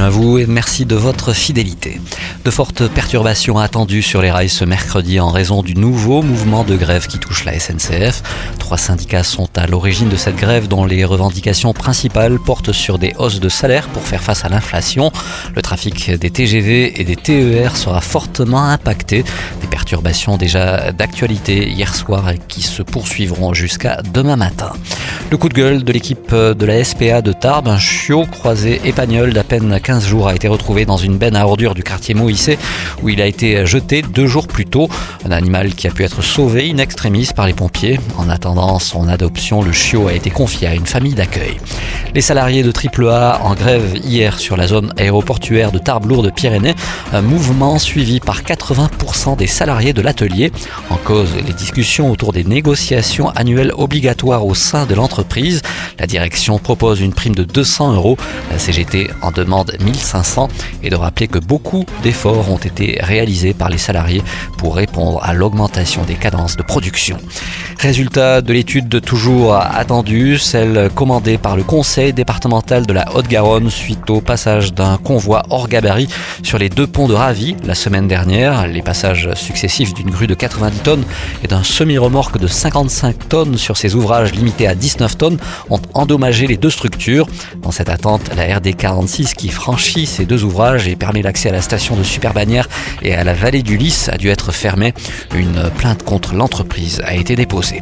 À vous et merci de votre fidélité. De fortes perturbations attendues sur les rails ce mercredi en raison du nouveau mouvement de grève qui touche la SNCF. Trois syndicats sont à l'origine de cette grève dont les revendications principales portent sur des hausses de salaire pour faire face à l'inflation. Le trafic des TGV et des TER sera fortement impacté. Des perturbations déjà d'actualité hier soir et qui se poursuivront jusqu'à demain matin. Le coup de gueule de l'équipe de la SPA de Tarbes, un chiot croisé épagnol d'à peine 15 jours a été retrouvé dans une benne à ordures du quartier Moïse où il a été jeté deux jours plus tôt. Un animal qui a pu être sauvé in extremis par les pompiers. En attendant son adoption, le chiot a été confié à une famille d'accueil. Les salariés de AAA en grève hier sur la zone aéroportuaire de Tarbes-Lourdes-Pyrénées, un mouvement suivi par 80% des salariés de l'atelier. En cause, les discussions autour des négociations annuelles obligatoires au sein de l'entreprise. La direction propose une prime de 200 euros. La CGT en demande 1500 et de rappeler que beaucoup d'efforts ont été réalisés par les salariés pour répondre à l'augmentation des cadences de production. Résultat de l'étude toujours attendue, celle commandée par le Conseil départemental de la Haute-Garonne suite au passage d'un convoi hors gabarit sur les deux ponts de Ravi la semaine dernière. Les passages successifs d'une grue de 90 tonnes et d'un semi-remorque de 55 tonnes sur ces ouvrages limités à 19 tonnes ont endommagé les deux structures. Dans cette attente, la RD 46 qui franchit ces deux ouvrages et permet l'accès à la station de Superbannière et à la vallée du Lys a dû être fermée. Une plainte contre l'entreprise a été déposée.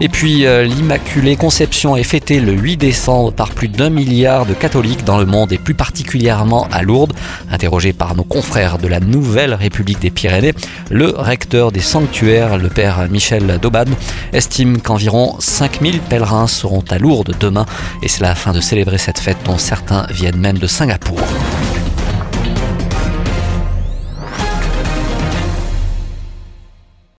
Et puis euh, l'Immaculée Conception est fêtée le 8 décembre par plus d'un milliard de catholiques dans le monde et plus particulièrement à Lourdes. Interrogé par nos confrères de la Nouvelle République des Pyrénées, le recteur des sanctuaires, le père Michel Dauban, estime qu'environ 5000 pèlerins seront à Lourdes demain et c'est la fin de célébrer cette fête dont certains viennent même de Singapour. People.